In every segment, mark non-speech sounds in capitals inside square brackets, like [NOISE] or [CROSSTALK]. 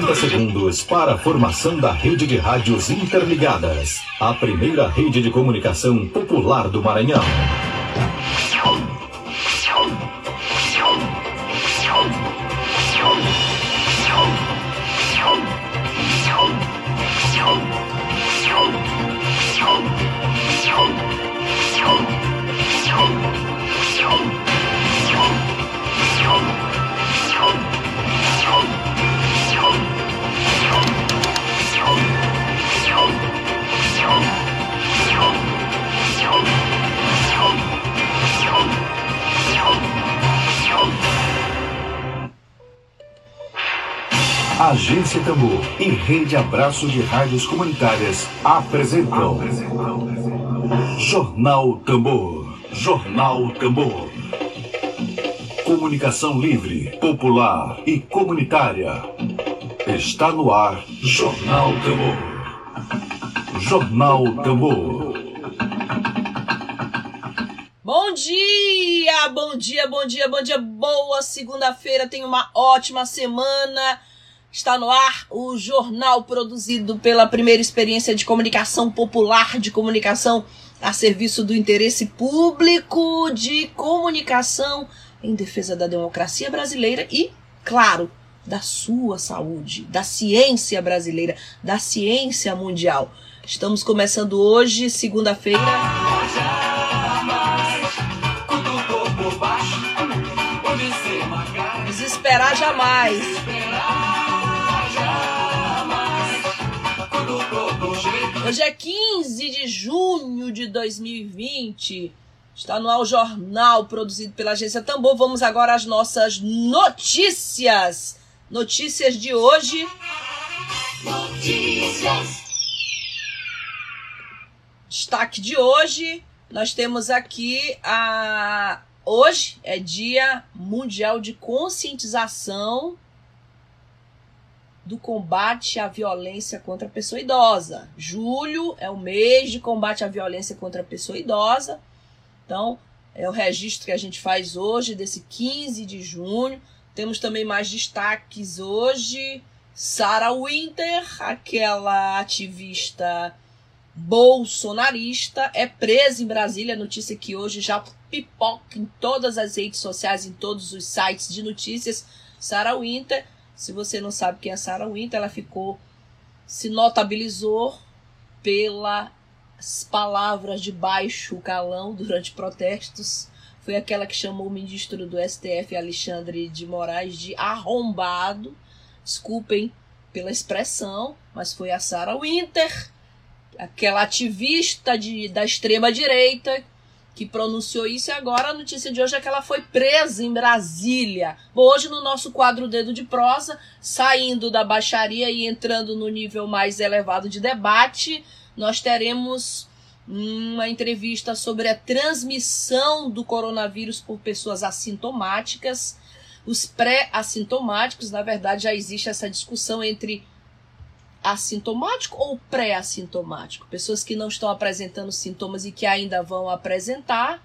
30 segundos para a formação da rede de rádios interligadas. A primeira rede de comunicação popular do Maranhão. Agência Tambor e Rede Abraço de Rádios Comunitárias apresentam Jornal Tambor. Jornal Tambor. Comunicação livre, popular e comunitária. Está no ar Jornal Tambor. Jornal Tambor. Bom dia, bom dia, bom dia, bom dia. Boa segunda-feira. Tenha uma ótima semana. Está no ar o jornal produzido pela primeira experiência de comunicação popular, de comunicação a serviço do interesse público, de comunicação em defesa da democracia brasileira e, claro, da sua saúde, da ciência brasileira, da ciência mundial. Estamos começando hoje, segunda-feira. Desesperar jamais. Hoje é 15 de junho de 2020. Está no ar o jornal produzido pela agência Tambor. Vamos agora às nossas notícias. Notícias de hoje. Notícias. Destaque de hoje. Nós temos aqui a. Hoje é Dia Mundial de Conscientização do combate à violência contra a pessoa idosa. Julho é o mês de combate à violência contra a pessoa idosa. Então, é o registro que a gente faz hoje, desse 15 de junho. Temos também mais destaques hoje. Sarah Winter, aquela ativista bolsonarista, é presa em Brasília. Notícia que hoje já pipoca em todas as redes sociais, em todos os sites de notícias. Sarah Winter se você não sabe quem é Sarah Winter, ela ficou se notabilizou pelas palavras de baixo calão durante protestos. Foi aquela que chamou o ministro do STF, Alexandre de Moraes, de arrombado. Desculpem pela expressão, mas foi a Sarah Winter, aquela ativista de, da extrema direita que pronunciou isso e agora a notícia de hoje é que ela foi presa em Brasília. Hoje no nosso quadro Dedo de Prosa, saindo da baixaria e entrando no nível mais elevado de debate, nós teremos uma entrevista sobre a transmissão do coronavírus por pessoas assintomáticas. Os pré-assintomáticos, na verdade, já existe essa discussão entre assintomático ou pré-assintomático? Pessoas que não estão apresentando sintomas e que ainda vão apresentar,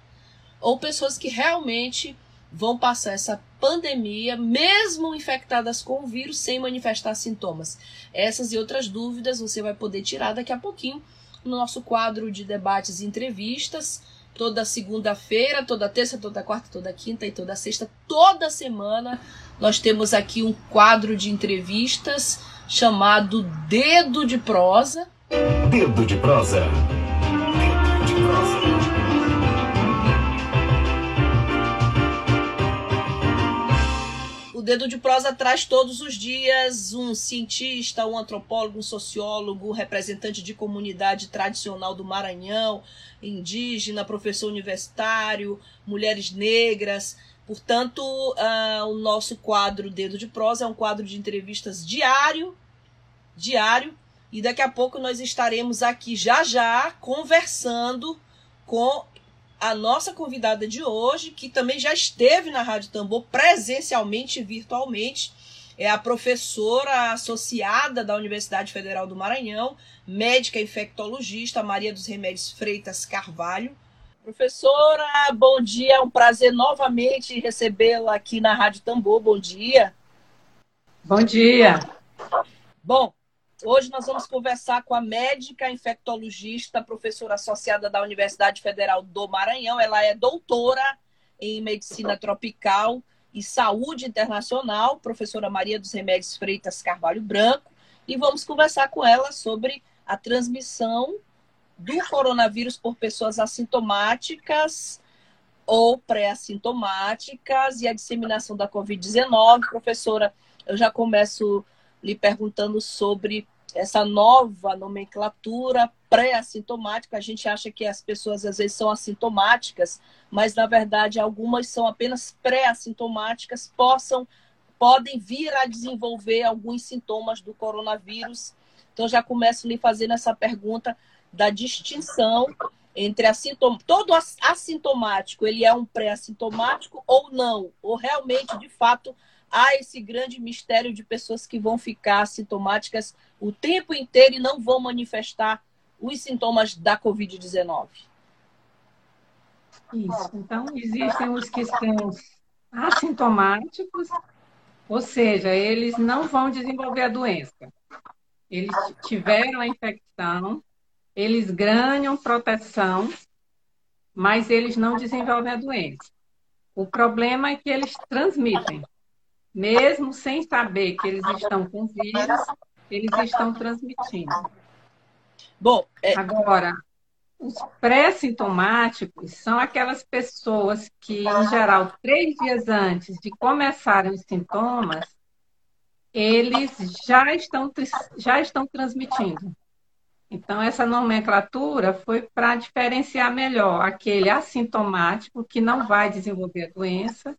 ou pessoas que realmente vão passar essa pandemia, mesmo infectadas com o vírus, sem manifestar sintomas. Essas e outras dúvidas você vai poder tirar daqui a pouquinho no nosso quadro de debates e entrevistas. Toda segunda-feira, toda terça, toda quarta, toda quinta e toda sexta, toda semana, nós temos aqui um quadro de entrevistas chamado Dedo de Prosa. Dedo de Prosa. Dedo de Prosa. O Dedo de Prosa traz todos os dias um cientista, um antropólogo, um sociólogo, representante de comunidade tradicional do Maranhão, indígena, professor universitário, mulheres negras, Portanto, uh, o nosso quadro Dedo de Prosa é um quadro de entrevistas diário, diário, e daqui a pouco nós estaremos aqui já já conversando com a nossa convidada de hoje, que também já esteve na Rádio Tambor presencialmente e virtualmente. É a professora associada da Universidade Federal do Maranhão, médica infectologista Maria dos Remédios Freitas Carvalho Professora, bom dia, é um prazer novamente recebê-la aqui na Rádio Tambor. Bom dia. Bom dia. Bom, hoje nós vamos conversar com a médica infectologista, professora associada da Universidade Federal do Maranhão. Ela é doutora em medicina tropical e saúde internacional, professora Maria dos Remédios Freitas Carvalho Branco, e vamos conversar com ela sobre a transmissão do coronavírus por pessoas assintomáticas ou pré-assintomáticas e a disseminação da Covid-19. Professora, eu já começo lhe perguntando sobre essa nova nomenclatura pré-assintomática. A gente acha que as pessoas às vezes são assintomáticas, mas na verdade algumas são apenas pré-assintomáticas, possam podem vir a desenvolver alguns sintomas do coronavírus. Então já começo lhe fazendo essa pergunta da distinção entre todo assintomático, ele é um pré-assintomático ou não, ou realmente, de fato, há esse grande mistério de pessoas que vão ficar assintomáticas o tempo inteiro e não vão manifestar os sintomas da Covid-19. Isso. Então, existem os que são assintomáticos, ou seja, eles não vão desenvolver a doença. Eles tiveram a infecção, eles ganham proteção, mas eles não desenvolvem a doença. O problema é que eles transmitem. Mesmo sem saber que eles estão com vírus, eles estão transmitindo. Bom, é... agora, os pré-sintomáticos são aquelas pessoas que, em geral, três dias antes de começarem os sintomas, eles já estão, já estão transmitindo. Então, essa nomenclatura foi para diferenciar melhor aquele assintomático que não vai desenvolver a doença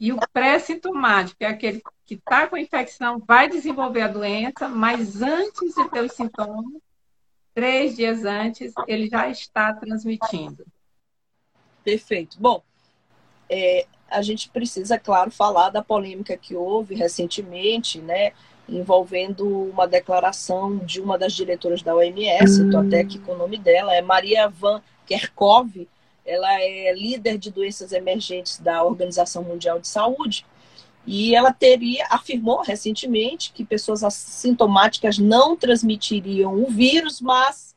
e o pré-sintomático, que é aquele que está com a infecção, vai desenvolver a doença, mas antes de ter os sintomas, três dias antes, ele já está transmitindo. Perfeito. Bom, é, a gente precisa, claro, falar da polêmica que houve recentemente, né? Envolvendo uma declaração de uma das diretoras da OMS, estou até aqui com o nome dela, é Maria Van Kerkhove, ela é líder de doenças emergentes da Organização Mundial de Saúde, e ela teria, afirmou recentemente que pessoas assintomáticas não transmitiriam o vírus, mas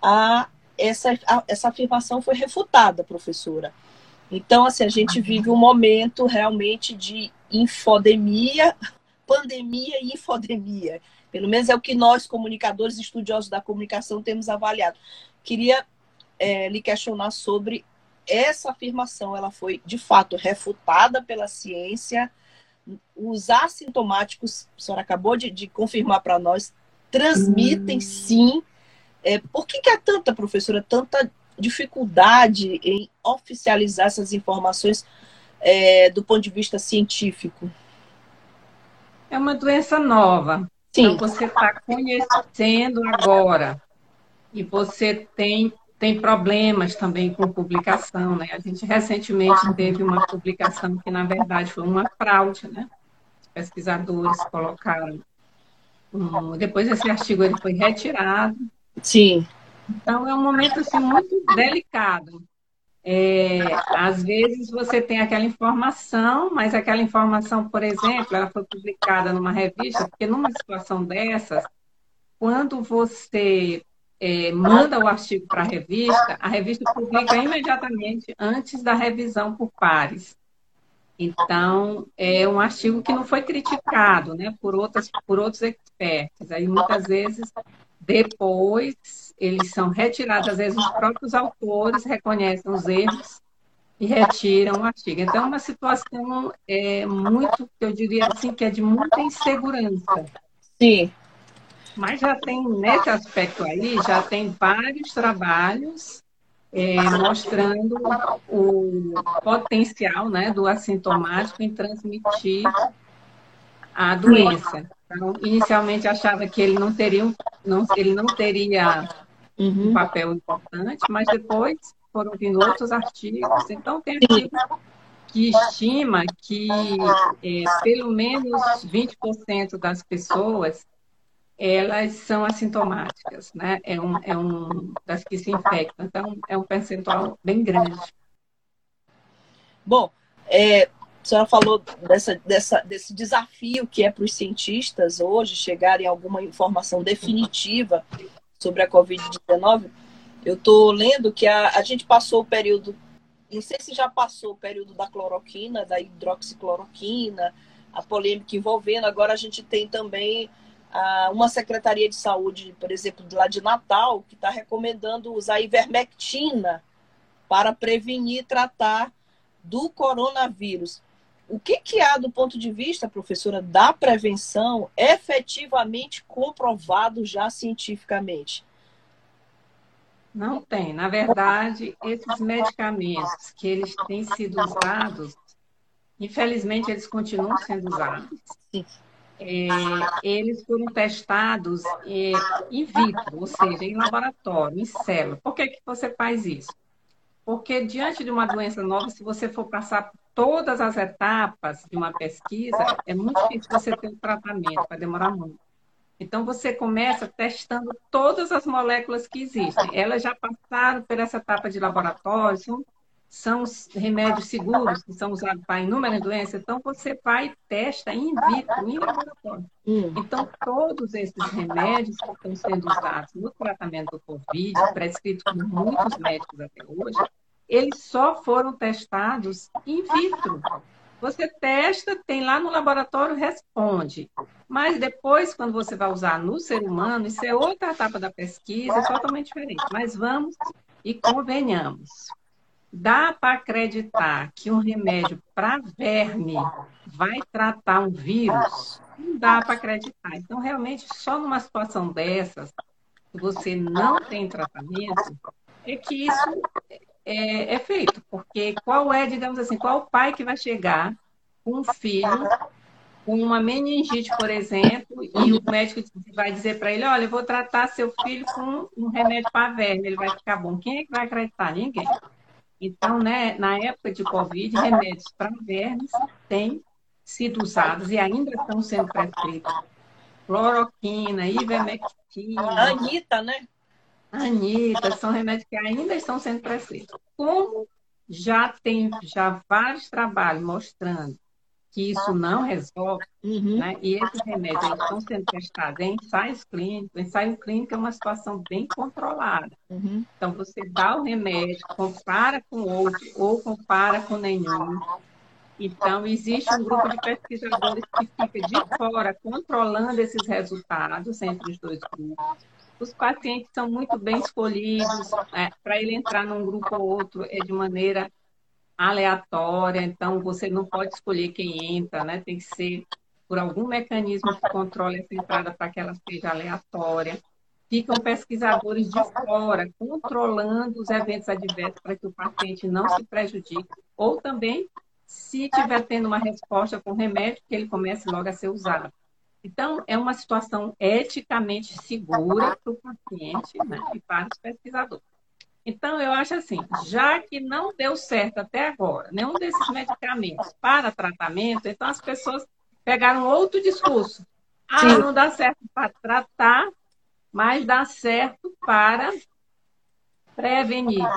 a, essa, a, essa afirmação foi refutada, professora. Então, assim, a gente vive um momento realmente de infodemia, pandemia e infodemia. Pelo menos é o que nós, comunicadores estudiosos da comunicação, temos avaliado. Queria é, lhe questionar sobre essa afirmação. Ela foi, de fato, refutada pela ciência. Os assintomáticos, a senhora acabou de, de confirmar para nós, transmitem sim. É, por que, que há tanta, professora, tanta dificuldade em oficializar essas informações é, do ponto de vista científico? É uma doença nova. Sim. Então, você está conhecendo agora. E você tem, tem problemas também com publicação, né? A gente recentemente teve uma publicação que, na verdade, foi uma fraude, né? Os pesquisadores colocaram. Um, depois esse artigo ele foi retirado. Sim. Então, é um momento assim, muito delicado. É, às vezes você tem aquela informação, mas aquela informação, por exemplo, ela foi publicada numa revista, porque numa situação dessas, quando você é, manda o artigo para a revista, a revista publica imediatamente antes da revisão por pares. Então, é um artigo que não foi criticado né, por, outras, por outros experts. Aí, muitas vezes, depois, eles são retirados, às vezes os próprios autores reconhecem os erros e retiram o artigo. Então, é uma situação é, muito, eu diria assim, que é de muita insegurança. Sim. Mas já tem, nesse aspecto aí, já tem vários trabalhos é, mostrando o potencial né, do assintomático em transmitir a doença. Então, inicialmente achava que ele não teria, não, ele não teria uhum. um papel importante, mas depois foram vindo outros artigos. Então, tem artigo que estima que é, pelo menos 20% das pessoas elas são assintomáticas, né? É um, é um das que se infectam. Então, é um percentual bem grande. Bom, é, A senhora falou dessa, dessa, desse desafio que é para os cientistas hoje chegarem a alguma informação definitiva sobre a Covid-19. Eu estou lendo que a, a gente passou o período, não sei se já passou o período da cloroquina, da hidroxicloroquina, a polêmica envolvendo, agora a gente tem também uma Secretaria de Saúde, por exemplo, lá de Natal, que está recomendando usar ivermectina para prevenir e tratar do coronavírus. O que, que há do ponto de vista, professora, da prevenção efetivamente comprovado já cientificamente? Não tem. Na verdade, esses medicamentos que eles têm sido usados, infelizmente eles continuam sendo usados. É, eles foram testados é, in vitro, ou seja, em laboratório, em célula. Por que, que você faz isso? Porque diante de uma doença nova, se você for passar todas as etapas de uma pesquisa, é muito difícil você ter um tratamento, vai demorar muito. Então, você começa testando todas as moléculas que existem. Elas já passaram por essa etapa de laboratório, são, são remédios seguros que são usados para inúmeras doenças. Então, você vai e testa in vitro, em laboratório. Hum. Então, todos esses remédios que estão sendo usados no tratamento do Covid, prescritos por muitos médicos até hoje, eles só foram testados in vitro. Você testa, tem lá no laboratório, responde. Mas depois, quando você vai usar no ser humano, isso é outra etapa da pesquisa, é totalmente diferente. Mas vamos e convenhamos. Dá para acreditar que um remédio para verme vai tratar um vírus? Não dá para acreditar. Então, realmente, só numa situação dessas, que você não tem tratamento, é que isso é, é, feito. Porque qual é, digamos assim, qual pai que vai chegar com um filho com uma meningite, por exemplo, e o médico vai dizer para ele, olha, eu vou tratar seu filho com um remédio para verme, ele vai ficar bom. Quem é que vai acreditar? Ninguém. Então, né, na época de Covid, remédios para vermes têm sido usados e ainda estão sendo prescritos. Cloroquina, ivermectina. Anitta, né? Anitta, são remédios que ainda estão sendo prescritos. Como já tem já vários trabalhos mostrando que isso não resolve, uhum. né? e esses remédios estão sendo testados em ensaios clínicos. Ensaio clínico é uma situação bem controlada. Uhum. Então, você dá o remédio, compara com outro ou compara com nenhum. Então, existe um grupo de pesquisadores que fica de fora controlando esses resultados entre os dois grupos os pacientes são muito bem escolhidos, é, para ele entrar num grupo ou outro é de maneira aleatória, então você não pode escolher quem entra, né? Tem que ser por algum mecanismo que controle essa entrada para que ela seja aleatória. Ficam pesquisadores de fora controlando os eventos adversos para que o paciente não se prejudique, ou também, se estiver tendo uma resposta com remédio, que ele comece logo a ser usado. Então, é uma situação eticamente segura para o paciente né, e para os pesquisadores. Então, eu acho assim, já que não deu certo até agora nenhum desses medicamentos para tratamento, então as pessoas pegaram outro discurso. Ah, Sim. não dá certo para tratar, mas dá certo para prevenir.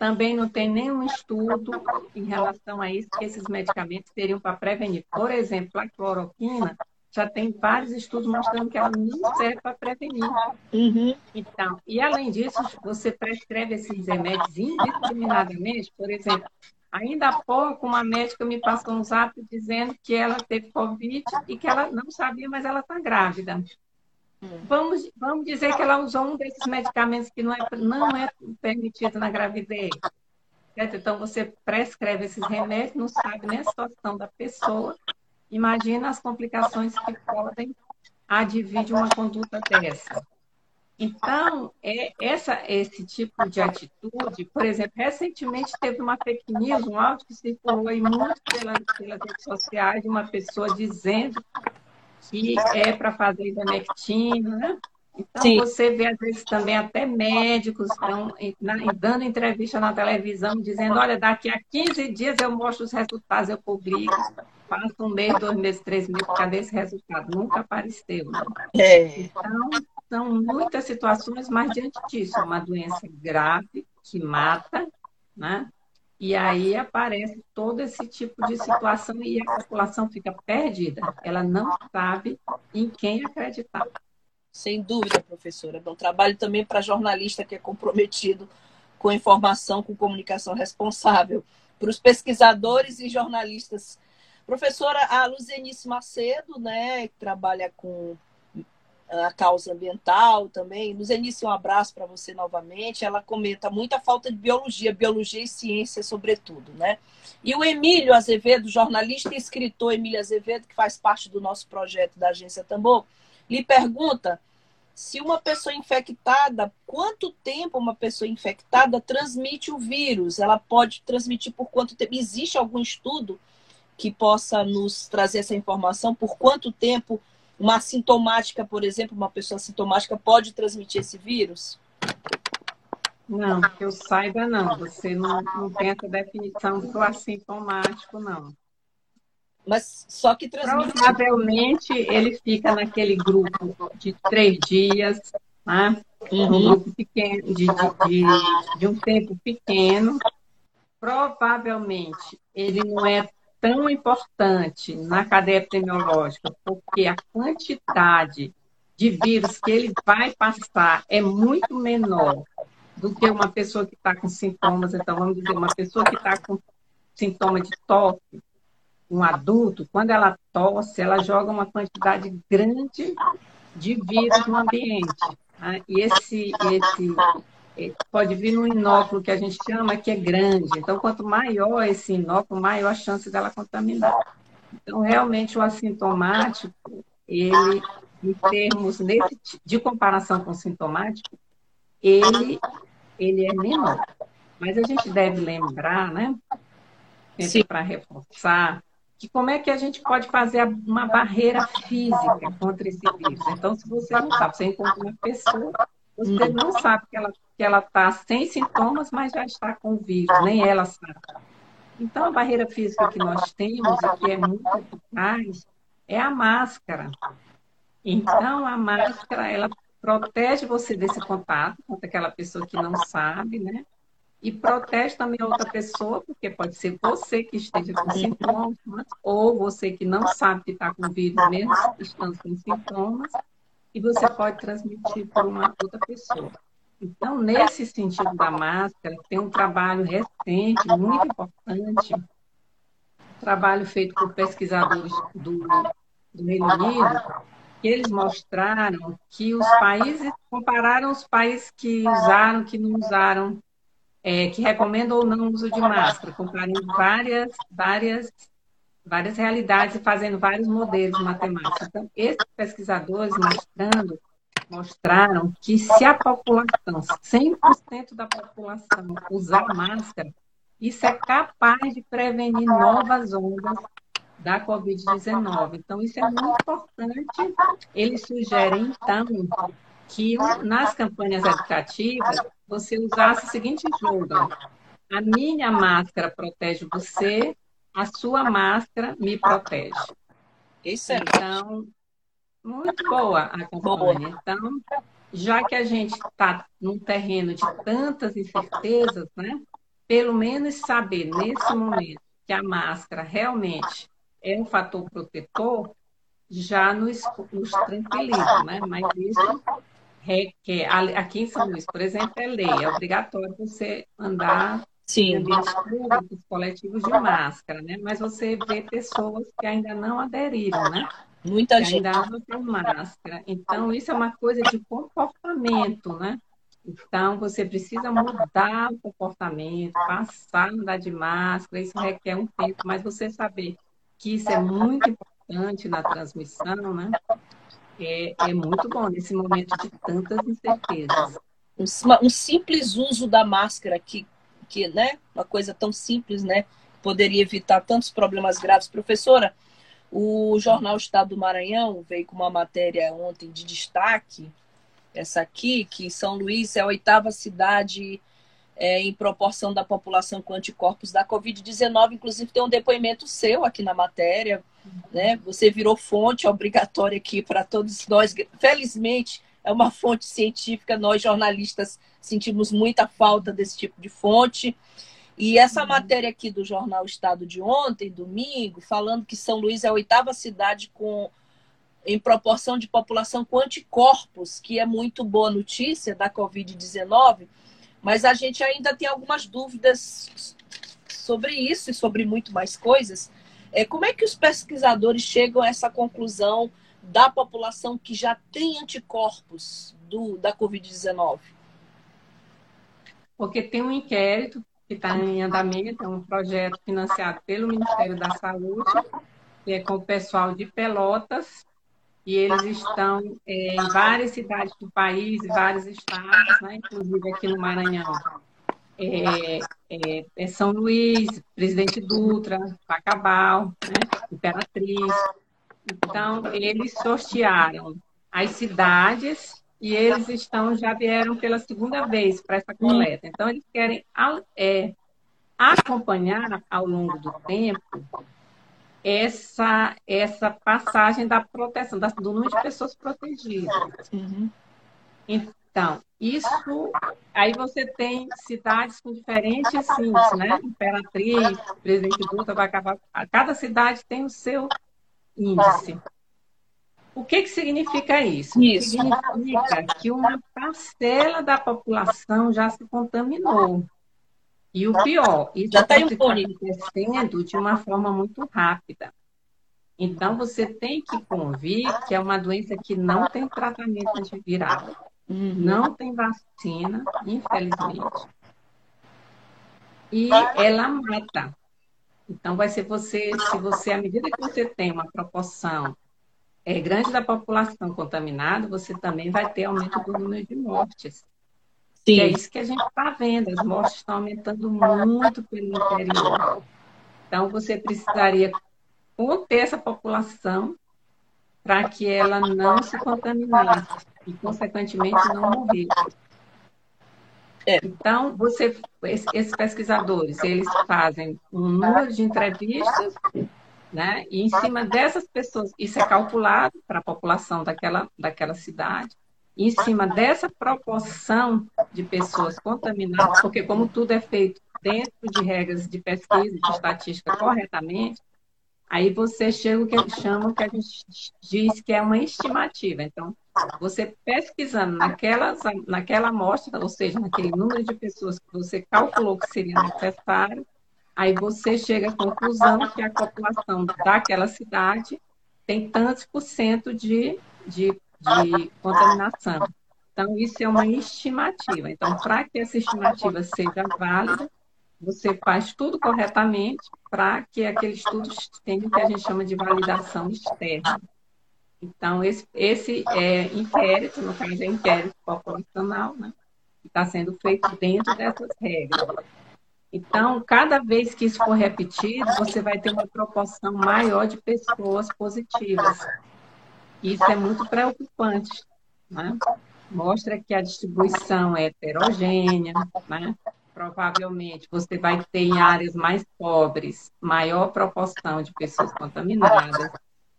Também não tem nenhum estudo em relação a isso, que esses medicamentos seriam para prevenir. Por exemplo, a cloroquina já tem vários estudos mostrando que ela não serve para prevenir. Uhum. Então, e além disso, você prescreve esses remédios indiscriminadamente, por exemplo, ainda há pouco uma médica me passou um zap dizendo que ela teve Covid e que ela não sabia, mas ela está grávida. Hum. Vamos, vamos dizer que ela usou um desses medicamentos que não é, não é permitido na gravidez. Certo? Então, você prescreve esses remédios, não sabe nem a situação da pessoa, Imagina as complicações que podem advir de uma conduta dessa. Então, é essa, esse tipo de atitude, por exemplo, recentemente teve uma fake news, um áudio que circulou aí muito pelas, pelas redes sociais de uma pessoa dizendo que é para fazer ivermectina, né? Então, Sim. você vê, às vezes, também até médicos estão dando entrevista na televisão, dizendo, olha, daqui a 15 dias eu mostro os resultados, eu publico. Passa um mês, dois meses, três meses, cadê esse resultado? Nunca apareceu. Né? É. Então, são muitas situações, mas diante disso, é uma doença grave que mata, né? E aí aparece todo esse tipo de situação e a população fica perdida. Ela não sabe em quem acreditar. Sem dúvida, professora. É um trabalho também para jornalista que é comprometido com informação, com comunicação responsável. Para os pesquisadores e jornalistas. Professora, a Luzenice Macedo, né, que trabalha com a causa ambiental também. Luzenice, um abraço para você novamente. Ela comenta muita falta de biologia, biologia e ciência, sobretudo, né? E o Emílio Azevedo, jornalista e escritor Emílio Azevedo, que faz parte do nosso projeto da Agência Tambor, lhe pergunta se uma pessoa infectada, quanto tempo uma pessoa infectada transmite o vírus? Ela pode transmitir por quanto tempo? Existe algum estudo que possa nos trazer essa informação? Por quanto tempo uma assintomática, por exemplo, uma pessoa assintomática pode transmitir esse vírus? Não, que eu saiba, não. Você não, não tem essa definição do assintomático, não. Mas só que transmite. Provavelmente ele fica naquele grupo de três dias, né? Uhum. um grupo pequeno, de, de, de, de um tempo pequeno. Provavelmente ele não é tão importante na cadeia epidemiológica, porque a quantidade de vírus que ele vai passar é muito menor do que uma pessoa que está com sintomas. Então, vamos dizer, uma pessoa que está com sintoma de tosse, um adulto, quando ela tosse, ela joga uma quantidade grande de vírus no ambiente. Né? E esse, esse pode vir num inóculo que a gente chama que é grande. Então, quanto maior esse inóculo, maior a chance dela contaminar. Então, realmente, o assintomático, ele, em termos de comparação com o sintomático, ele, ele é menor. Mas a gente deve lembrar, né? Para reforçar, que como é que a gente pode fazer uma barreira física contra esse vírus. Então, se você não sabe, você encontra uma pessoa, você não sabe que ela que ela está sem sintomas, mas já está com vírus, nem ela sabe. Então, a barreira física que nós temos e que é muito eficaz é a máscara. Então, a máscara, ela protege você desse contato com aquela pessoa que não sabe, né? E protege também a outra pessoa, porque pode ser você que esteja com sintomas, ou você que não sabe que está com vírus, mesmo estando com sintomas, e você pode transmitir para uma outra pessoa. Então, nesse sentido da máscara, tem um trabalho recente, muito importante, trabalho feito por pesquisadores do, do Reino Unido, que eles mostraram que os países, compararam os países que usaram, que não usaram, é, que recomendam ou não o uso de máscara, comparando várias, várias, várias realidades e fazendo vários modelos matemáticos. Então, esses pesquisadores mostrando mostraram que se a população, 100% da população usar máscara, isso é capaz de prevenir novas ondas da Covid-19. Então, isso é muito importante. Eles sugerem, então, que nas campanhas educativas você usasse o seguinte slogan: a minha máscara protege você, a sua máscara me protege. Isso é então, muito boa a campanha. Então, já que a gente está num terreno de tantas incertezas, né? Pelo menos saber nesse momento que a máscara realmente é um fator protetor, já nos, nos tranquiliza, né? Mas isso requer, aqui em São Luís, por exemplo, é lei, é obrigatório você andar Sim. em ambientes públicos, coletivos de máscara, né? Mas você vê pessoas que ainda não aderiram, né? Muita que gente. Ainda tem máscara. Então, isso é uma coisa de comportamento, né? Então, você precisa mudar o comportamento, passar a andar de máscara, isso requer um tempo, mas você saber que isso é muito importante na transmissão, né? É, é muito bom nesse momento de tantas incertezas. Um, um simples uso da máscara, que, que, né? Uma coisa tão simples, né? Poderia evitar tantos problemas graves. Professora, o jornal Estado do Maranhão veio com uma matéria ontem de destaque, essa aqui, que São Luís é a oitava cidade é, em proporção da população com anticorpos da Covid-19. Inclusive, tem um depoimento seu aqui na matéria. Né? Você virou fonte obrigatória aqui para todos nós. Felizmente, é uma fonte científica. Nós, jornalistas, sentimos muita falta desse tipo de fonte. E essa matéria aqui do jornal Estado de ontem, domingo, falando que São Luís é a oitava cidade com em proporção de população com anticorpos, que é muito boa notícia da Covid-19, mas a gente ainda tem algumas dúvidas sobre isso e sobre muito mais coisas. É, como é que os pesquisadores chegam a essa conclusão da população que já tem anticorpos do, da Covid-19? Porque tem um inquérito que está em andamento, é um projeto financiado pelo Ministério da Saúde, é com o pessoal de Pelotas, e eles estão é, em várias cidades do país, vários estados, né, inclusive aqui no Maranhão. É, é, é São Luís, Presidente Dutra, Pacabal, né, Imperatriz. Então, eles sortearam as cidades e eles estão já vieram pela segunda vez para essa coleta. Então, eles querem é, acompanhar ao longo do tempo essa, essa passagem da proteção, da, do número de pessoas protegidas. Uhum. Então, isso, aí você tem cidades com diferentes índices, né? Imperatriz, Presidente Dutra, vai acabar. Cada cidade tem o seu índice. O que, que significa isso? isso? Significa que uma parcela da população já se contaminou. E o pior, isso está acontecendo de uma forma muito rápida. Então, você tem que convir que é uma doença que não tem tratamento antiviral, uhum. não tem vacina, infelizmente. E ela mata. Então, vai ser você, se você, à medida que você tem uma proporção é, grande da população contaminada, você também vai ter aumento do número de mortes. Sim. E é isso que a gente está vendo, as mortes estão aumentando muito pelo interior. Então, você precisaria conter essa população para que ela não se contaminasse e, consequentemente, não morresse. É. Então, você, esses pesquisadores, eles fazem um número de entrevistas, né? E em cima dessas pessoas, isso é calculado para a população daquela, daquela cidade em cima dessa proporção de pessoas contaminadas, porque como tudo é feito dentro de regras de pesquisa, de estatística corretamente, aí você chega o que chama, que a gente diz que é uma estimativa. Então, você pesquisando naquela, naquela amostra, ou seja, naquele número de pessoas que você calculou que seria necessário, aí você chega à conclusão que a população daquela cidade tem tantos por cento de, de de contaminação. Então, isso é uma estimativa. Então, para que essa estimativa seja válida, você faz tudo corretamente para que aquele estudo tenha o que a gente chama de validação externa. Então, esse, esse é, inquérito, no caso é inquérito populacional, né, que está sendo feito dentro dessas regras. Então, cada vez que isso for repetido, você vai ter uma proporção maior de pessoas positivas. Isso é muito preocupante. Né? Mostra que a distribuição é heterogênea, né? provavelmente você vai ter em áreas mais pobres maior proporção de pessoas contaminadas.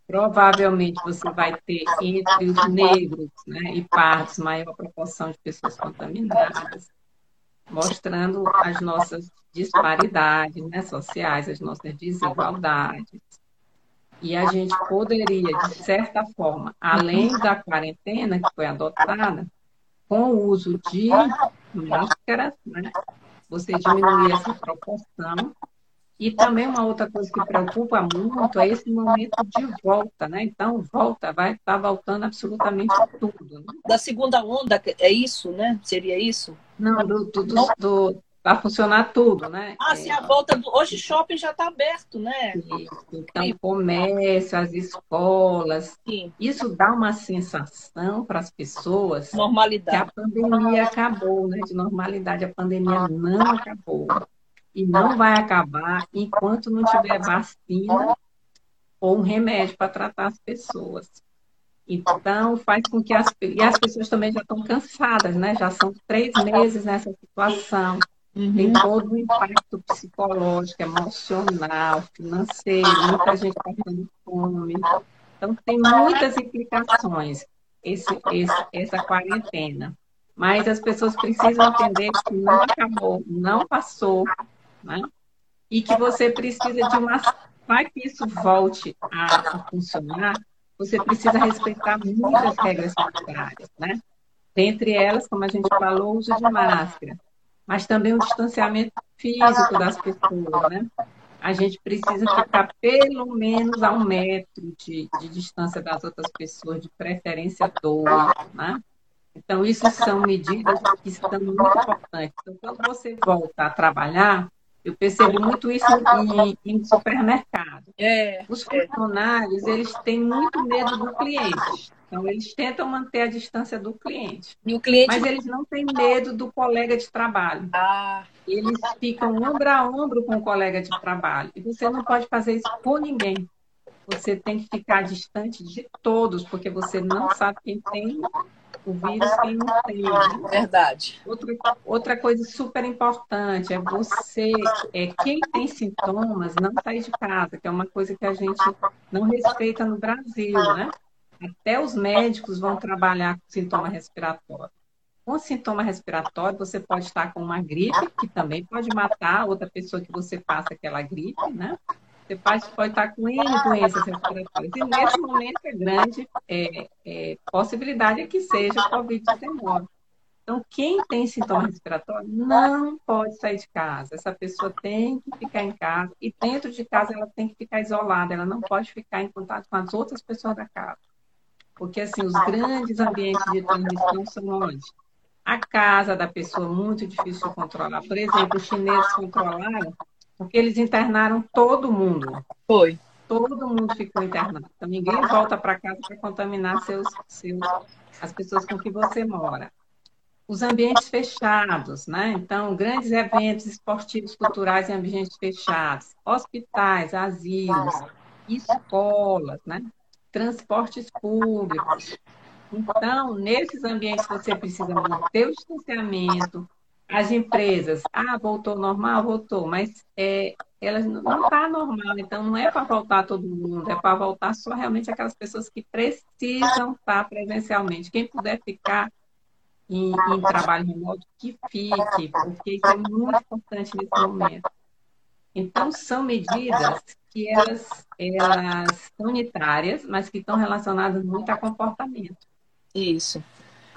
Provavelmente você vai ter entre os negros né, e pardos maior proporção de pessoas contaminadas, mostrando as nossas disparidades né, sociais, as nossas desigualdades. E a gente poderia, de certa forma, além da quarentena que foi adotada, com o uso de máscaras, né, você diminuir essa proporção. E também uma outra coisa que preocupa muito é esse momento de volta, né? Então, volta, vai estar tá voltando absolutamente tudo. Né? Da segunda onda, é isso, né? Seria isso? Não, do, do, do, do Vai funcionar tudo, né? Ah, sim, a volta do... Hoje shopping já está aberto, né? Isso. Então, o comércio, as escolas. Sim. Isso dá uma sensação para as pessoas normalidade. que a pandemia acabou, né? De normalidade. A pandemia não acabou. E não vai acabar enquanto não tiver vacina ou um remédio para tratar as pessoas. Então, faz com que as, e as pessoas também já estão cansadas, né? Já são três meses nessa situação. Uhum. Tem todo o impacto psicológico, emocional, financeiro, muita gente passando fome. Então, tem muitas implicações esse, esse, essa quarentena. Mas as pessoas precisam entender que não acabou, não passou. né? E que você precisa de uma. Para que isso volte a, a funcionar, você precisa respeitar muitas regras sanitárias, né? Dentre elas, como a gente falou, o uso de máscara, mas também o distanciamento físico das pessoas, né? A gente precisa ficar pelo menos a um metro de, de distância das outras pessoas, de preferência dois, né? Então, isso são medidas que estão muito importantes. Então, quando você volta a trabalhar, eu percebo muito isso em, em supermercado. É, Os funcionários, eles têm muito medo do cliente. Então, eles tentam manter a distância do cliente. Cliente... Mas eles não têm medo do colega de trabalho. Ah. Eles ficam ombro a ombro com o colega de trabalho. E você não pode fazer isso com ninguém. Você tem que ficar distante de todos, porque você não sabe quem tem o vírus quem não tem. Né? Verdade. Outra, outra coisa super importante é você, é, quem tem sintomas, não sair de casa, que é uma coisa que a gente não respeita no Brasil, né? Até os médicos vão trabalhar com sintoma respiratório. Com sintoma respiratório, você pode estar com uma gripe, que também pode matar outra pessoa que você passa aquela gripe, né? Você pode, pode estar com N doenças respiratórias. E nesse momento é grande é, é, possibilidade que seja Covid-19. Então, quem tem sintoma respiratório não pode sair de casa. Essa pessoa tem que ficar em casa. E dentro de casa ela tem que ficar isolada. Ela não pode ficar em contato com as outras pessoas da casa. Porque, assim, os grandes ambientes de transmissão são onde? A casa da pessoa, muito difícil de controlar. Por exemplo, os chineses controlaram porque eles internaram todo mundo. Foi. Todo mundo ficou internado. Então, ninguém volta para casa para contaminar seus, seus, as pessoas com que você mora. Os ambientes fechados, né? Então, grandes eventos esportivos, culturais em ambientes fechados, hospitais, asilos, escolas, né? Transportes públicos. Então, nesses ambientes você precisa manter o distanciamento, as empresas, ah, voltou normal, voltou, mas é, elas não está normal, então não é para voltar todo mundo, é para voltar só realmente aquelas pessoas que precisam estar presencialmente. Quem puder ficar em, em trabalho remoto, que fique, porque isso é muito importante nesse momento. Então, são medidas que elas, elas são unitárias, mas que estão relacionadas muito a comportamento. Isso.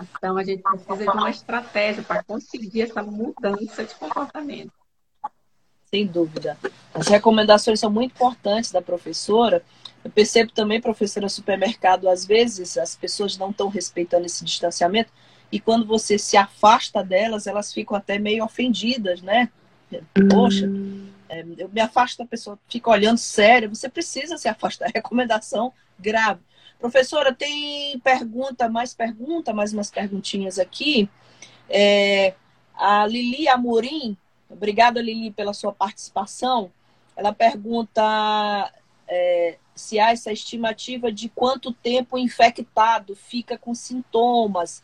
Então, a gente precisa de uma estratégia para conseguir essa mudança de comportamento. Sem dúvida. As recomendações são muito importantes da professora. Eu percebo também, professora supermercado, às vezes as pessoas não estão respeitando esse distanciamento e quando você se afasta delas, elas ficam até meio ofendidas, né? Poxa, é, eu me afasto da pessoa, fica olhando sério, você precisa se afastar. [LAUGHS] Recomendação grave. Professora, tem pergunta, mais pergunta, mais umas perguntinhas aqui. É, a Lili Amorim, obrigada Lili pela sua participação. Ela pergunta é, se há essa estimativa de quanto tempo o infectado fica com sintomas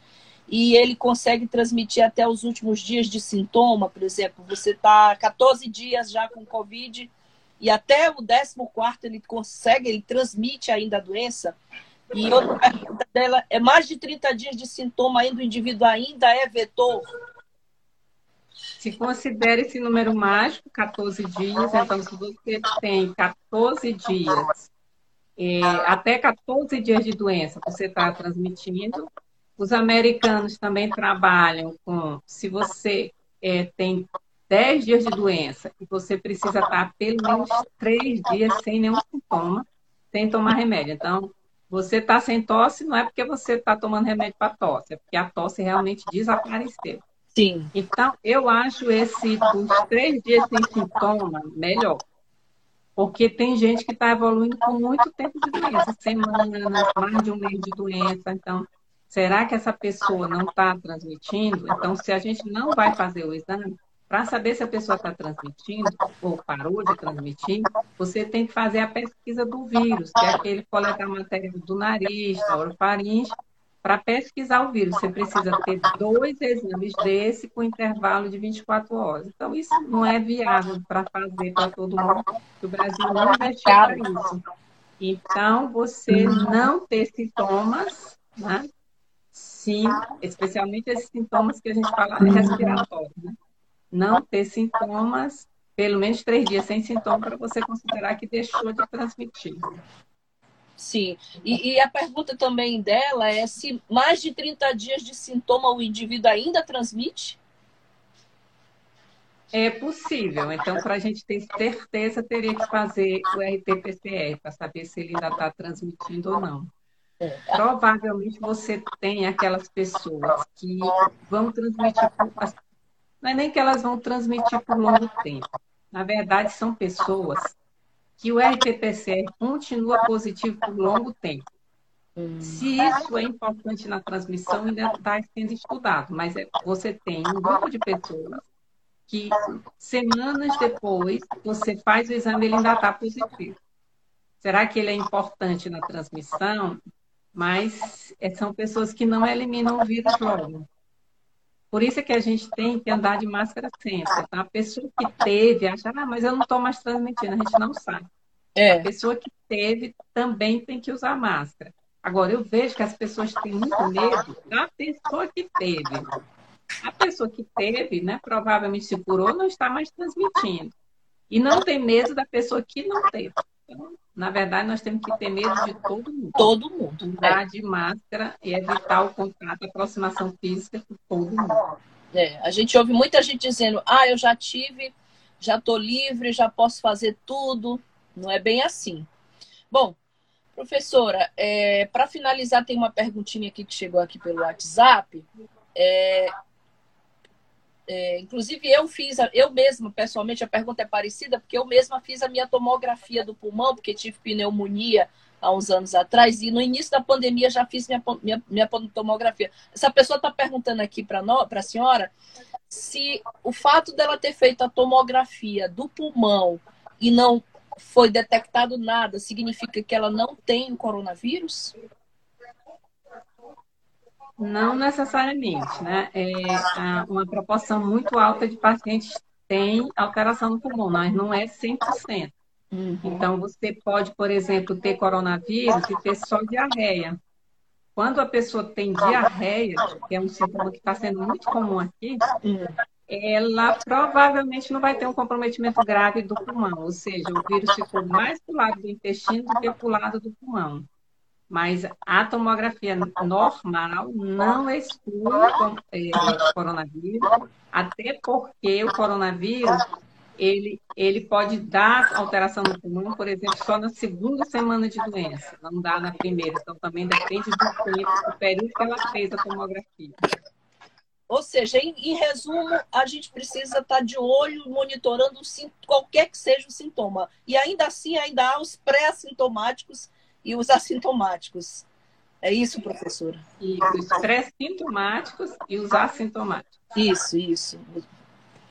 e ele consegue transmitir até os últimos dias de sintoma, por exemplo, você está 14 dias já com Covid e até o 14 ele consegue, ele transmite ainda a doença. E outra pergunta dela é mais de 30 dias de sintoma ainda, o indivíduo ainda é vetor? Se considera esse número mágico, 14 dias, então se você tem 14 dias, é, até 14 dias de doença, você está transmitindo. Os americanos também trabalham com, se você é, tem 10 dias de doença e você precisa estar pelo menos 3 dias sem nenhum sintoma, sem tomar remédio. Então, você está sem tosse, não é porque você está tomando remédio para tosse, é porque a tosse realmente desapareceu. Sim. Então, eu acho esse dos três dias sem sintoma melhor. Porque tem gente que está evoluindo com muito tempo de doença, semanas, mais de um mês de doença. Então, será que essa pessoa não está transmitindo? Então, se a gente não vai fazer o exame, para saber se a pessoa está transmitindo ou parou de transmitir, você tem que fazer a pesquisa do vírus, que é aquele coletar matéria do nariz, da orofaringe, para pesquisar o vírus. Você precisa ter dois exames desse com intervalo de 24 horas. Então, isso não é viável para fazer para todo mundo, o Brasil não investiu para isso. Então, você não ter sintomas, né? Sim, especialmente esses sintomas que a gente fala respiratórios, né? Não ter sintomas pelo menos três dias sem sintoma para você considerar que deixou de transmitir. Sim. E, e, a pergunta também dela é se mais de 30 dias de sintoma o indivíduo ainda transmite? É possível. Então, para a gente ter certeza, teria que fazer o RT-PCR para saber se ele ainda está transmitindo ou não. É. Provavelmente você tem aquelas pessoas que vão transmitir, por, não é nem que elas vão transmitir por longo tempo. Na verdade, são pessoas que o RT-PCR continua positivo por longo tempo. Se isso é importante na transmissão, ainda está sendo estudado, mas é, você tem um grupo de pessoas que semanas depois você faz o exame e ele ainda está positivo. Será que ele é importante na transmissão? Mas é, são pessoas que não eliminam o vírus logo. Por isso é que a gente tem que andar de máscara sempre. Tá? A pessoa que teve, acha, ah, mas eu não estou mais transmitindo, a gente não sabe. É. A pessoa que teve também tem que usar máscara. Agora, eu vejo que as pessoas têm muito medo da pessoa que teve. A pessoa que teve, né, provavelmente se curou, não está mais transmitindo. E não tem medo da pessoa que não teve. Na verdade, nós temos que ter medo de todo mundo. Todo mundo. Andar é. de máscara e evitar o contato, a aproximação física com todo mundo. É, a gente ouve muita gente dizendo, ah, eu já tive, já estou livre, já posso fazer tudo. Não é bem assim. Bom, professora, é, para finalizar, tem uma perguntinha aqui que chegou aqui pelo WhatsApp. É, é, inclusive, eu fiz, eu mesma, pessoalmente, a pergunta é parecida, porque eu mesma fiz a minha tomografia do pulmão, porque tive pneumonia há uns anos atrás, e no início da pandemia já fiz minha, minha, minha tomografia. Essa pessoa está perguntando aqui para a senhora se o fato dela ter feito a tomografia do pulmão e não foi detectado nada, significa que ela não tem o coronavírus? Não necessariamente, né? É uma proporção muito alta de pacientes tem alteração no pulmão, mas não é 100%. Uhum. Então, você pode, por exemplo, ter coronavírus e ter só diarreia. Quando a pessoa tem diarreia, que é um sintoma que está sendo muito comum aqui, uhum. ela provavelmente não vai ter um comprometimento grave do pulmão, ou seja, o vírus ficou mais para o lado do intestino do que para o lado do pulmão. Mas a tomografia normal não exclui é, coronavírus, até porque o coronavírus ele, ele pode dar alteração no pulmão, por exemplo, só na segunda semana de doença, não dá na primeira. Então também depende do tempo, do período que ela fez a tomografia. Ou seja, em, em, resumo, a gente precisa estar de olho monitorando qualquer que seja o sintoma. E ainda assim, ainda há os pré-sintomáticos e os assintomáticos. É isso, professora? Isso, os pré-sintomáticos e os assintomáticos. Isso, isso.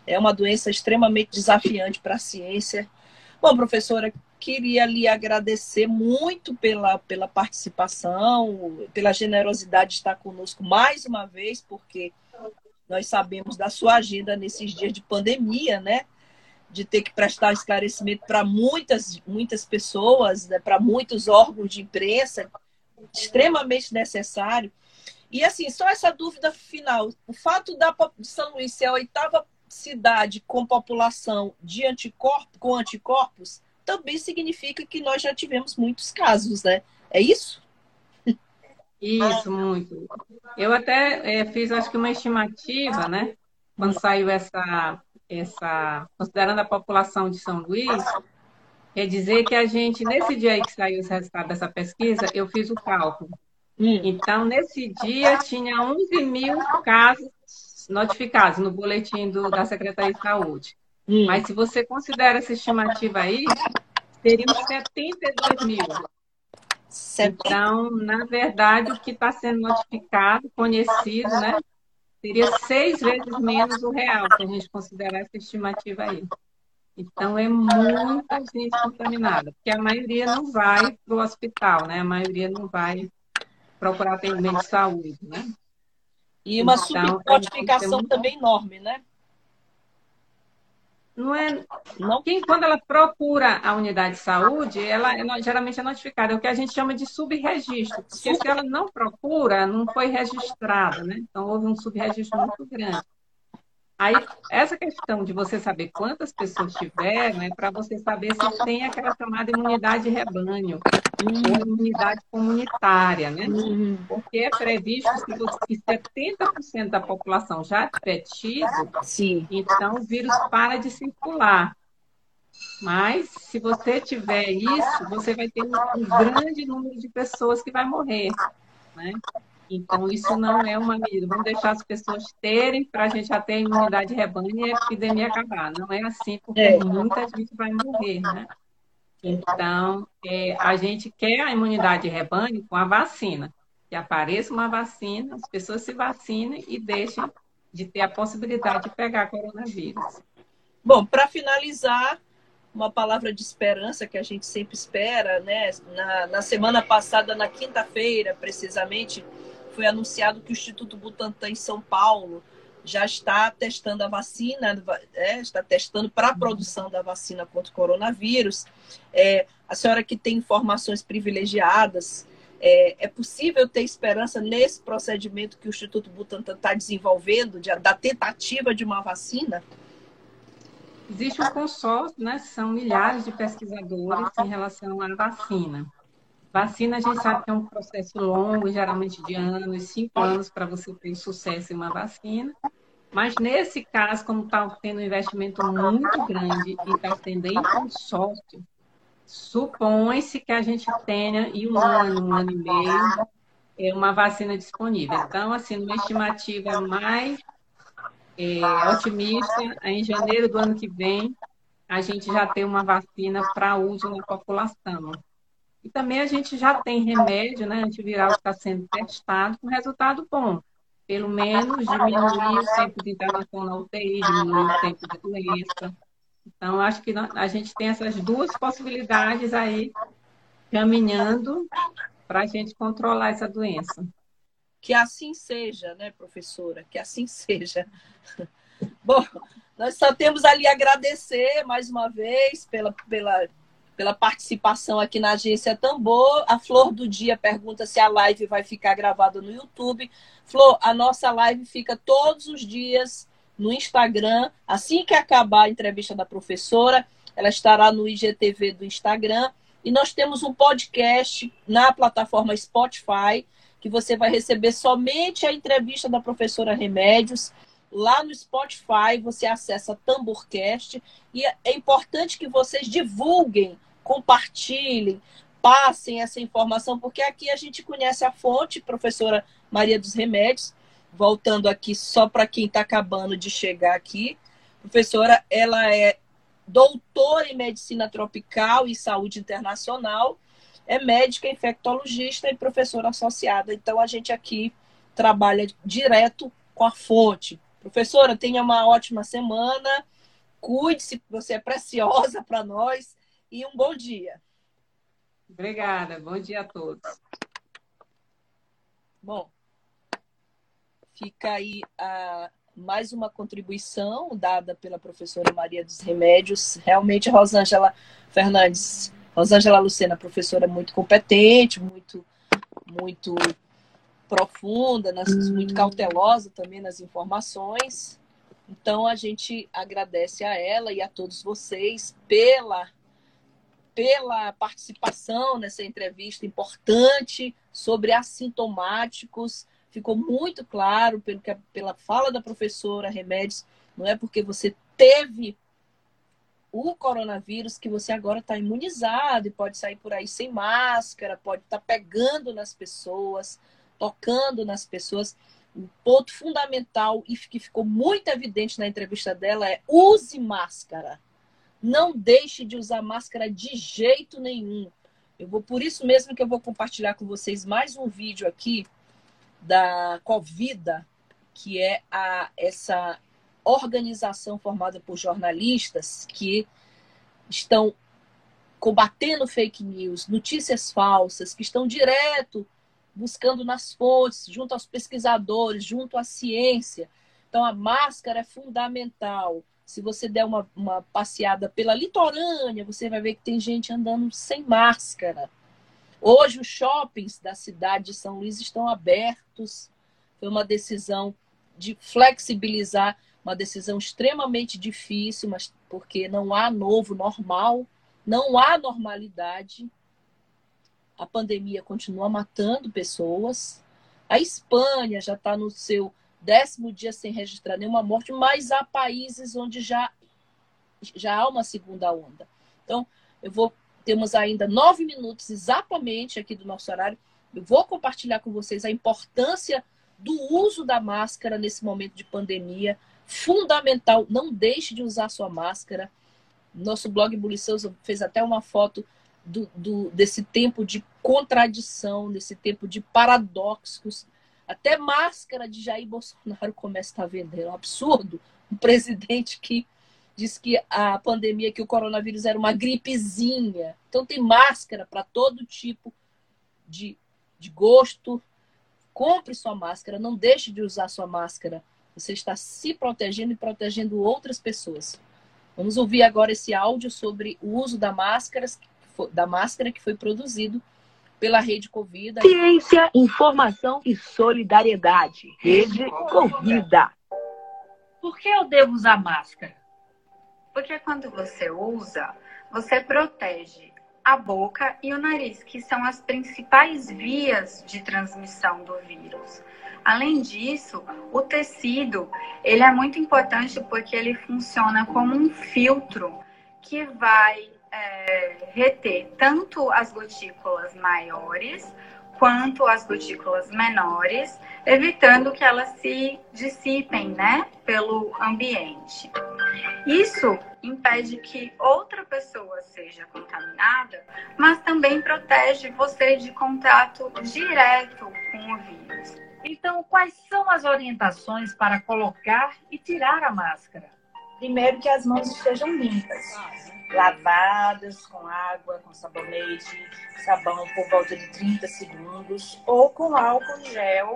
É uma doença extremamente desafiante para a ciência. Bom, professora, queria lhe agradecer muito pela, pela participação, pela generosidade de estar conosco mais uma vez, porque nós sabemos da sua agenda nesses dias de pandemia, né? De ter que prestar esclarecimento para muitas, muitas pessoas, né, para muitos órgãos de imprensa, extremamente necessário. E assim, só essa dúvida final: o fato da de São Luís ser a oitava cidade com população de anticorpos, com anticorpos, também significa que nós já tivemos muitos casos, né? É isso? Isso, muito. Eu até é, fiz, acho que, uma estimativa, né? Quando saiu essa essa, considerando a população de São Luís, quer dizer que a gente, nesse dia aí que saiu os resultados dessa pesquisa, eu fiz o cálculo. Hum. Então, nesse dia, tinha 11 mil casos notificados no boletim do, da Secretaria de Saúde. Hum. Mas se você considera essa estimativa aí, seriam 72 mil. Então, na verdade, o que está sendo notificado, conhecido, né, seria seis vezes menos o real, se a gente considerar essa estimativa aí. Então, é muita gente contaminada, porque a maioria não vai para o hospital, né? A maioria não vai procurar atendimento de saúde, né? E uma então, subnotificação também enorme, né? Não é. Não. Quem, quando ela procura a unidade de saúde, ela geralmente é notificada, é o que a gente chama de subregistro. Porque se ela não procura, não foi registrada, né? Então houve um subregistro muito grande. Aí, essa questão de você saber quantas pessoas tiveram é para você saber se tem aquela chamada imunidade de rebanho, ou imunidade comunitária, né? Porque é previsto que, você, 70% da população já tiver tido, Sim. então o vírus para de circular. Mas, se você tiver isso, você vai ter um, um grande número de pessoas que vai morrer, né? Então, isso não é uma medida. Vamos deixar as pessoas terem para a gente já ter a imunidade de rebanho e a epidemia acabar. Não é assim, porque é. muita gente vai morrer, né? Então, é, a gente quer a imunidade de rebanho com a vacina. Que apareça uma vacina, as pessoas se vacinem e deixem de ter a possibilidade de pegar coronavírus. Bom, para finalizar, uma palavra de esperança que a gente sempre espera, né? Na, na semana passada, na quinta-feira, precisamente, foi anunciado que o Instituto Butantan em São Paulo já está testando a vacina, é, está testando para a produção da vacina contra o coronavírus. É, a senhora que tem informações privilegiadas, é, é, possível ter esperança nesse procedimento que o Instituto Butantan está desenvolvendo, de, da tentativa de uma vacina? Existe um consórcio, né? São milhares de pesquisadores em relação à vacina. Vacina, a gente sabe que é um processo longo, geralmente de anos, cinco anos, para você ter sucesso em uma vacina. Mas nesse caso, como está tendo um investimento muito grande e está tendo em consórcio, supõe-se que a gente tenha em um ano, um ano e meio, é uma vacina disponível. Então, assim, uma estimativa mais é, otimista, em janeiro do ano que vem, a gente já tem uma vacina para uso na população. E também a gente já tem remédio, né, antiviral está sendo testado com resultado bom. Pelo menos diminuir o tempo de internação na UTI, diminuir o tempo de doença. Então, acho que a gente tem essas duas possibilidades aí caminhando para a gente controlar essa doença. Que assim seja, né, professora? Que assim seja. [LAUGHS] Bom, nós só temos ali agradecer mais uma vez pela, pela pela participação aqui na Agência Tambor. A Flor do Dia pergunta se a live vai ficar gravada no YouTube. Flor, a nossa live fica todos os dias no Instagram. Assim que acabar a entrevista da professora, ela estará no IGTV do Instagram. E nós temos um podcast na plataforma Spotify, que você vai receber somente a entrevista da professora Remédios. Lá no Spotify você acessa Tamborcast e é importante que vocês divulguem compartilhem, passem essa informação, porque aqui a gente conhece a fonte, professora Maria dos Remédios, voltando aqui só para quem está acabando de chegar aqui. Professora, ela é doutora em medicina tropical e saúde internacional, é médica infectologista e professora associada. Então a gente aqui trabalha direto com a fonte. Professora, tenha uma ótima semana. Cuide-se, você é preciosa para nós e um bom dia. Obrigada, bom dia a todos. Bom, fica aí a, mais uma contribuição dada pela professora Maria dos Remédios. Realmente, Rosângela Fernandes, Rosângela Lucena, professora muito competente, muito, muito profunda, nas, muito cautelosa também nas informações. Então, a gente agradece a ela e a todos vocês pela pela participação nessa entrevista importante sobre assintomáticos. Ficou muito claro pelo que, pela fala da professora Remédios, não é porque você teve o coronavírus que você agora está imunizado e pode sair por aí sem máscara, pode estar tá pegando nas pessoas, tocando nas pessoas. O ponto fundamental e que ficou muito evidente na entrevista dela é use máscara. Não deixe de usar máscara de jeito nenhum. Eu vou por isso mesmo que eu vou compartilhar com vocês mais um vídeo aqui da Covida, que é a essa organização formada por jornalistas que estão combatendo fake news, notícias falsas, que estão direto buscando nas fontes, junto aos pesquisadores, junto à ciência. Então, a máscara é fundamental. Se você der uma, uma passeada pela litorânea, você vai ver que tem gente andando sem máscara. Hoje, os shoppings da cidade de São Luís estão abertos. Foi uma decisão de flexibilizar, uma decisão extremamente difícil, mas porque não há novo normal, não há normalidade. A pandemia continua matando pessoas. A Espanha já está no seu décimo dia sem registrar nenhuma morte, mas há países onde já, já há uma segunda onda. Então, eu vou. Temos ainda nove minutos exatamente aqui do nosso horário. Eu vou compartilhar com vocês a importância do uso da máscara nesse momento de pandemia. Fundamental, não deixe de usar sua máscara. Nosso blog Bulicioso fez até uma foto do, do, desse tempo de contradição, desse tempo de paradoxos. Até máscara de Jair Bolsonaro começa a estar vendendo. É um absurdo. Um presidente que diz que a pandemia, que o coronavírus era uma gripezinha. Então tem máscara para todo tipo de, de gosto, Compre sua máscara, não deixe de usar sua máscara. Você está se protegendo e protegendo outras pessoas. Vamos ouvir agora esse áudio sobre o uso da máscara, da máscara que foi produzido pela Rede Covida. Ciência, informação e solidariedade. Rede Covida. Por que eu devo usar máscara? Porque quando você usa, você protege a boca e o nariz, que são as principais vias de transmissão do vírus. Além disso, o tecido ele é muito importante porque ele funciona como um filtro que vai é, reter tanto as gotículas maiores quanto as gotículas menores, evitando que elas se dissipem, né, pelo ambiente. Isso impede que outra pessoa seja contaminada, mas também protege você de contato direto com o vírus. Então, quais são as orientações para colocar e tirar a máscara? Primeiro que as mãos estejam limpas lavadas com água, com sabonete, sabão por volta de 30 segundos, ou com álcool gel,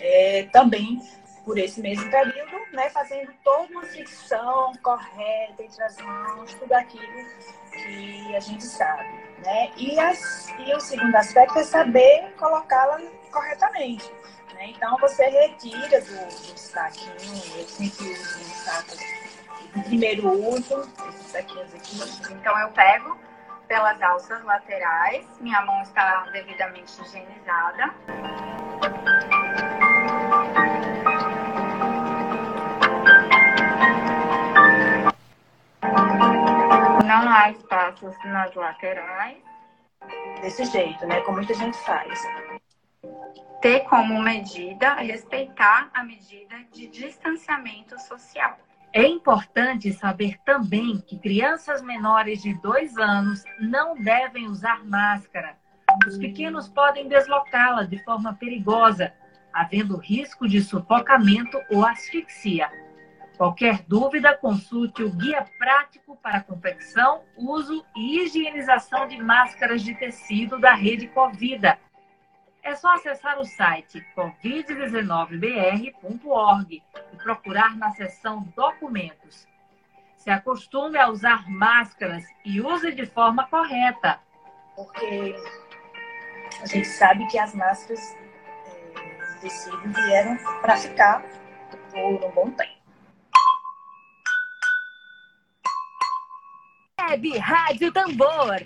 é, também por esse mesmo período, né, fazendo toda uma fricção correta entre as mãos, tudo aquilo que a gente sabe. Né? E, as, e o segundo aspecto é saber colocá-la corretamente. Né? Então, você retira do, do saquinho, eu sempre uso um saco primeiro uso, esses saquinhos aqui. Então eu pego pelas alças laterais, minha mão está devidamente higienizada. Não há espaços nas laterais. Desse jeito, né? Como muita gente faz. Ter como medida respeitar a medida de distanciamento social. É importante saber também que crianças menores de dois anos não devem usar máscara. Os pequenos podem deslocá-la de forma perigosa, havendo risco de sufocamento ou asfixia. Qualquer dúvida, consulte o guia prático para confecção, uso e higienização de máscaras de tecido da rede Covida é só acessar o site covid19br.org e procurar na seção Documentos. Se acostume a usar máscaras e use de forma correta. Porque a gente sabe que as máscaras de tecido vieram para ficar por um bom tempo. Web Rádio Tambor,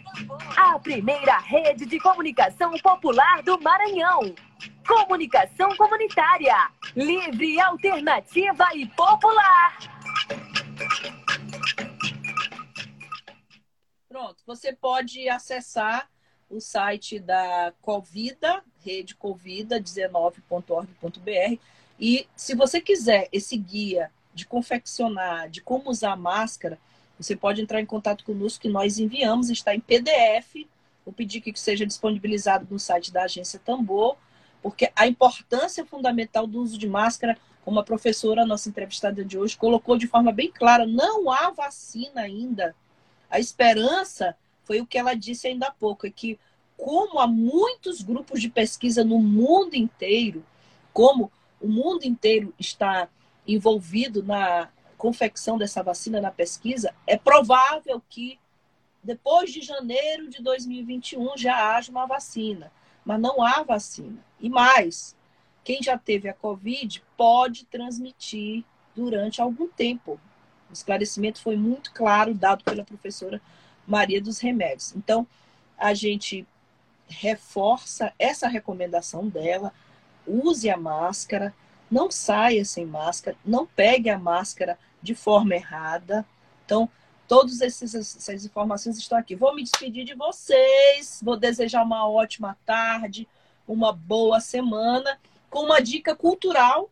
a primeira rede de comunicação popular do Maranhão. Comunicação comunitária, livre, alternativa e popular. Pronto, você pode acessar o site da Covida, rede covida19.org.br e se você quiser esse guia de confeccionar, de como usar máscara, você pode entrar em contato conosco que nós enviamos, está em PDF. Vou pedir que seja disponibilizado no site da agência Tambor, porque a importância fundamental do uso de máscara, como a professora, nossa entrevistada de hoje, colocou de forma bem clara, não há vacina ainda. A esperança foi o que ela disse ainda há pouco, é que como há muitos grupos de pesquisa no mundo inteiro, como o mundo inteiro está envolvido na confecção dessa vacina na pesquisa, é provável que depois de janeiro de 2021 já haja uma vacina, mas não há vacina. E mais, quem já teve a Covid pode transmitir durante algum tempo. O esclarecimento foi muito claro, dado pela professora Maria dos Remédios. Então, a gente reforça essa recomendação dela: use a máscara, não saia sem máscara, não pegue a máscara de forma errada. Então, todas essas informações estão aqui. Vou me despedir de vocês, vou desejar uma ótima tarde, uma boa semana, com uma dica cultural.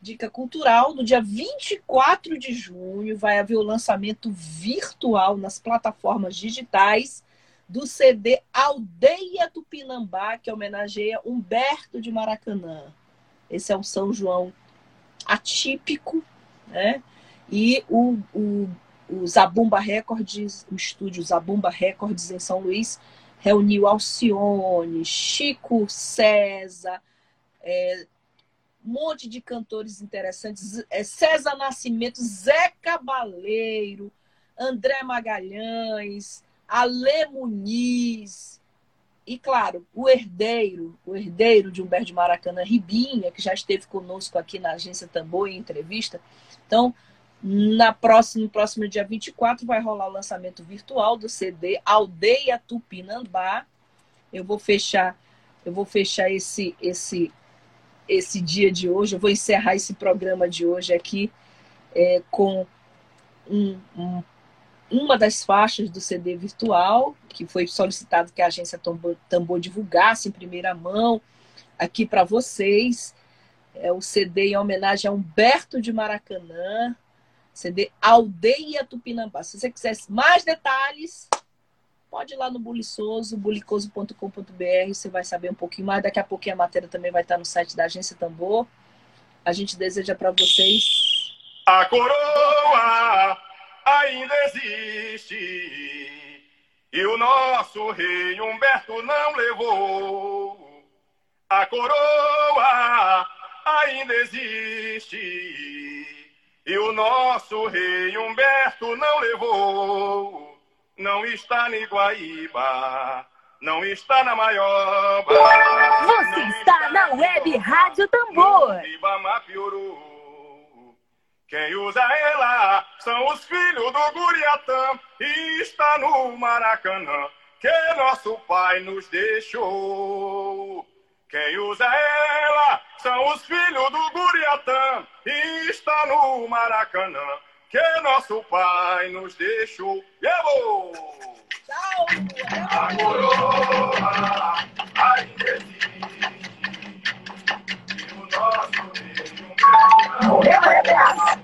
Dica cultural, no dia 24 de junho vai haver o lançamento virtual nas plataformas digitais do CD Aldeia Tupinambá, que homenageia Humberto de Maracanã. Esse é um São João atípico, né? E o, o, o Zabumba Records, o estúdio Zabumba Records em São Luís, reuniu Alcione, Chico César, é, um monte de cantores interessantes, é, César Nascimento, Zé Cabaleiro, André Magalhães, Ale Muniz, e claro, o herdeiro, o herdeiro de Humberto de Maracanã, Ribinha, que já esteve conosco aqui na agência Tambor em entrevista. Então, na próxima, no próximo dia 24 vai rolar o lançamento virtual do CD Aldeia Tupinambá. Eu vou fechar, eu vou fechar esse esse esse dia de hoje, eu vou encerrar esse programa de hoje aqui é, com um, um, uma das faixas do CD virtual, que foi solicitado que a agência Tambor, Tambor divulgasse em primeira mão aqui para vocês. É o CD em homenagem a Humberto de Maracanã, CD Aldeia Tupinambá. Se você quiser mais detalhes, pode ir lá no Buliçoso, bulicoso.com.br, você vai saber um pouquinho mais. Daqui a pouquinho a matéria também vai estar no site da Agência Tambor. A gente deseja para vocês. A coroa ainda existe e o nosso rei Humberto não levou. A coroa ainda existe e o nosso rei Humberto não levou, não está no Iguaíba, não está na maior. Você está, na web Rádio Tambor. Ibama. Quem usa ela são os filhos do Guriatã e está no Maracanã, que nosso pai nos deixou. Quem usa ela são os filhos do Guriatã e está no Maracanã, que nosso pai nos deixou. É Vamos! Tchau! A coroa ainda existe e o nosso meio é